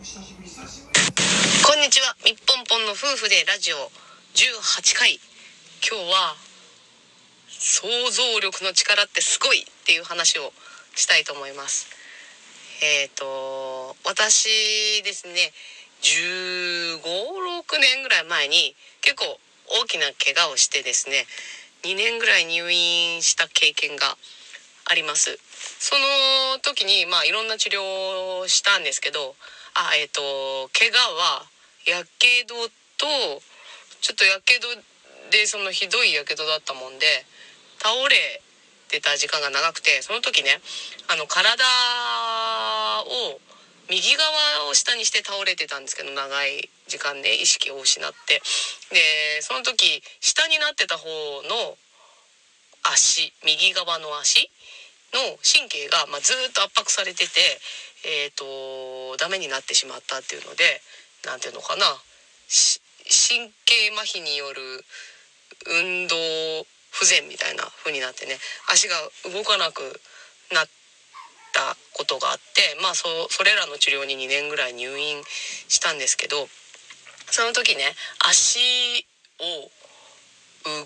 こんにちは。みっぽんぽんの夫婦でラジオ。18回今日は想像力の力ってすごいっていう話をしたいと思います。えっ、と私ですね1 5 6年ぐらい前に結構大きな怪我をしてですね2年ぐらい入院した経験があります。その時にまあいろんな治療をしたんですけどあえっ、と怪我はやけどとちょっとやけどでそのひどいやけどだったもんで倒れてた時間が長くてその時ねあの体を右側を下にして倒れてたんですけど長い時間で意識を失って。でその時下になってた方の足右側の足の神経が、まあ、ずっと圧迫されてて、えーと、ダメになってしまったっていうので何ていうのかな。神経麻痺による運動不全みたいな風になってね足が動かなくなったことがあってまあそそれらの治療に2年ぐらい入院したんですけどその時ね足を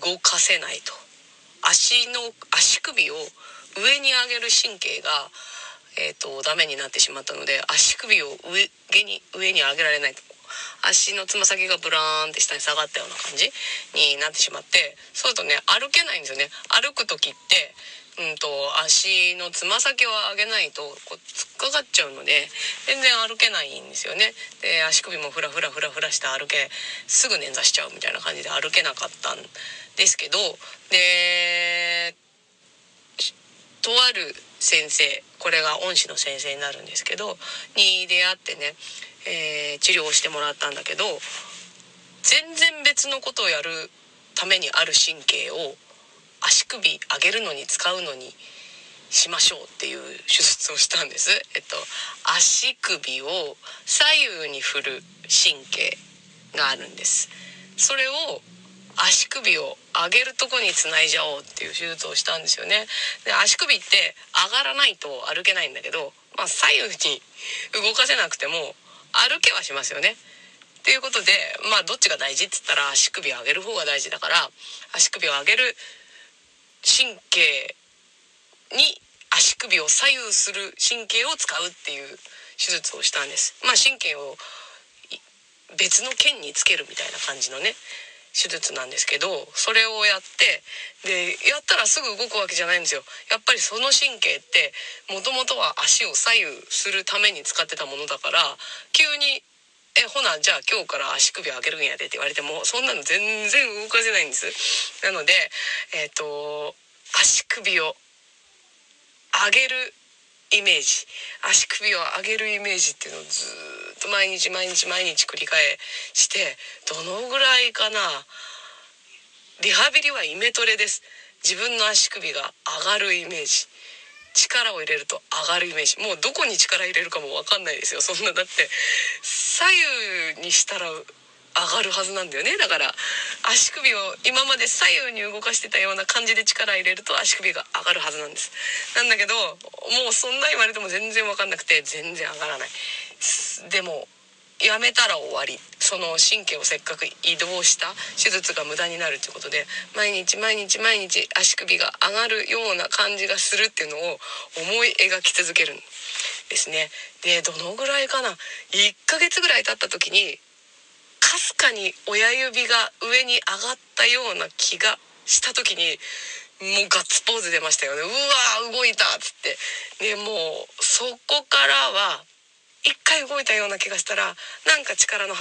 動かせないと。足の足首を上に上げる神経が、えーと、ダメになってしまったので足首を上に上に上げられないと。足のつま先がブラーンって下に下がったような感じになってしまってそうするとね歩けないんですよね。歩く時ってうんと足のつま先を上げないとこう突っかかっちゃうので全然歩けないんですよね。で足首もフラフラフラフラして歩けすぐ捻挫しちゃうみたいな感じで歩けなかったんですけどでとある先生これが恩師の先生になるんですけどに出会ってね、えー、治療をしてもらったんだけど全然別のことをやるためにある神経を足首上げるのに使うのにしましょうっていう手術をしたんです。えっと、足首を左右に振る神経があるんです。それを足首を上げるとこにつないじゃおうっていう手術をしたんですよね。で足首って上がらないと歩けないんだけど、まあ、左右に動かせなくても歩けはしますよね。っていうことでまあどっちが大事っつったら足首を上げる方が大事だから足首を上げる神経に足首を左右する神経を使うっていう手術をしたんです。まあ神経を別の腱につけるみたいな感じのね手術なんですけどそれをやってでやったらすぐ動くわけじゃないんですよ。やっぱりその神経ってもともとは足を左右するために使ってたものだから急に「えほなじゃあ今日から足首上げるんやで」って言われてもそんなの全然動かせないんです。なのでえっ、ー、と足首を上げるイメージ。足首を上げるイメージっていうのをずっと毎日毎日毎日繰り返してどのぐらいかな。リハビリはイメトレです。自分の足首が上がるイメージ。力を入れると上がるイメージ。もうどこに力入れるかも分かんないですよ。そんなだって左右にしたら上がるはずなんだよね。だから足首を今まで左右に動かしてたような感じで力入れると足首が上がるはずなんです。なんだけどもうそんな言われても全然分かんなくて全然上がらない。でもやめたら終わり。その神経をせっかく移動した手術が無駄になるってことで毎日毎日毎日足首が上がるような感じがするっていうのを思い描き続けるんですね。でどのぐらいかな。1ヶ月ぐらい経った時にかすかに親指が上に上がったような気がした時にもうガッツポーズ出ましたよね。うわー動いたっつって。でもうそこからは一回動いたような気がしたらなんか力の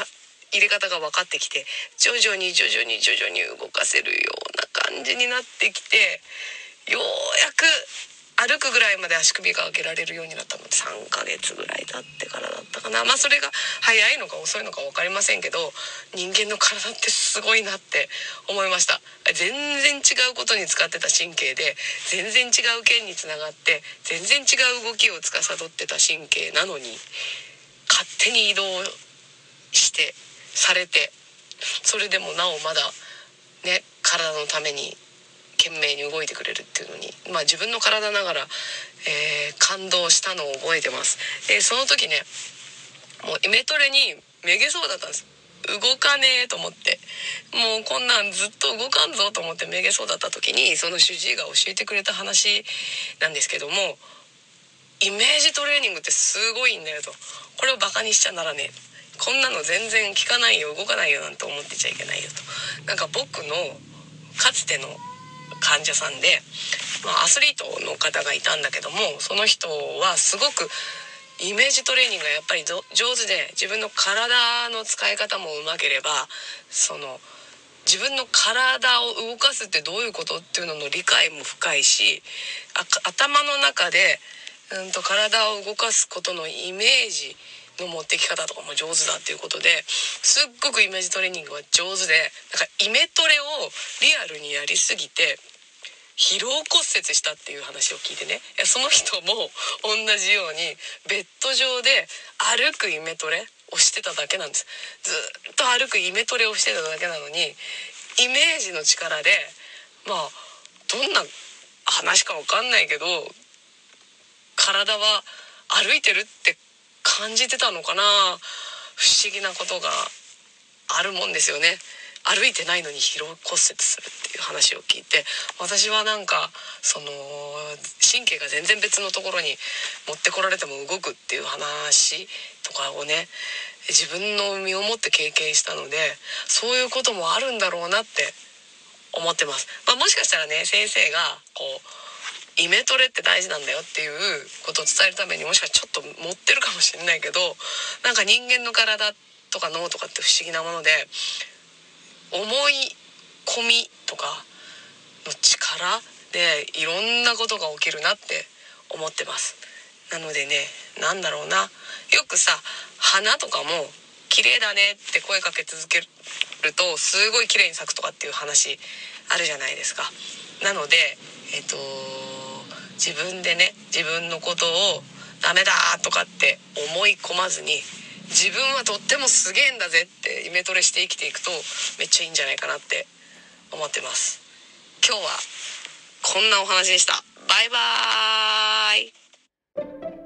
入れ方が分かってきて徐々に徐々に徐々に動かせるような感じになってきて歩くぐらいまで足首が上げられるようになったので3ヶ月ぐらい経ってからだったかな。まあそれが早いのか遅いのか分かりませんけど人間の体ってすごいなって思いました。全然違うことに使ってた神経で全然違う腱につながって全然違う動きを司ってた神経なのに勝手に移動してされてそれでもなおまだね体のためにに動いてくれるっていうのに、まあ、自分の体ながら、えー、感動したのを覚えてます。でその時ねもうイメトレにめげそうだったんです。動かねえと思って。もうこんなんずっと動かんぞと思ってめげそうだった時にその主治医が教えてくれた話なんですけどもイメージトレーニングってすごいんだよと。これをバカにしちゃならねえ。こんなの全然効かないよ動かないよなんて思ってちゃいけないよと。なんか僕のかつての患者さんで、まあ、アスリートの方がいたんだけどもその人はすごくイメージトレーニングがやっぱり上手で自分の体の使い方もうまければその自分の体を動かすってどういうことっていうのの理解も深いし頭の中で、うんと、体を動かすことのイメージの持ってき方とかも上手だっていうことですっごくイメージトレーニングは上手でなんかイメトレをリアルにやりすぎて疲労骨折したっていう話を聞いてね。その人も同じようにベッド上で歩くイメトレをしてただけなんです。ずっと歩くイメトレをしてただけなのにイメージの力でまあどんな話か分かんないけど体は歩いてるって感じてたのかな不思議なことがあるもんですよね。歩いてないのに疲労骨折するっていう話を聞いて私はなんかその神経が全然別のところに持ってこられても動くっていう話とかをね自分の身をもって経験したのでそういうこともあるんだろうなって思ってます。まあ、もしかしたらね先生がこうイメトレって大事なんだよっていうことを伝えるためにもしかしたらちょっと持ってるかもしれないけどなんか人間の体とか脳とかって不思議なもので思い込みとかの力でいろんなことが起きるなって思ってます。なのでね何だろうな。よくさ花とかも綺麗だねって声かけ続けるとすごい綺麗に咲くとかっていう話あるじゃないですか。なのでえっ、と自分でね自分のことをダメだとかって思い込まずに自分はとってもすげえんだぜってイメトレして生きていくとめっちゃいいんじゃないかなって思ってます。今日はこんなお話でした。バイバーイ。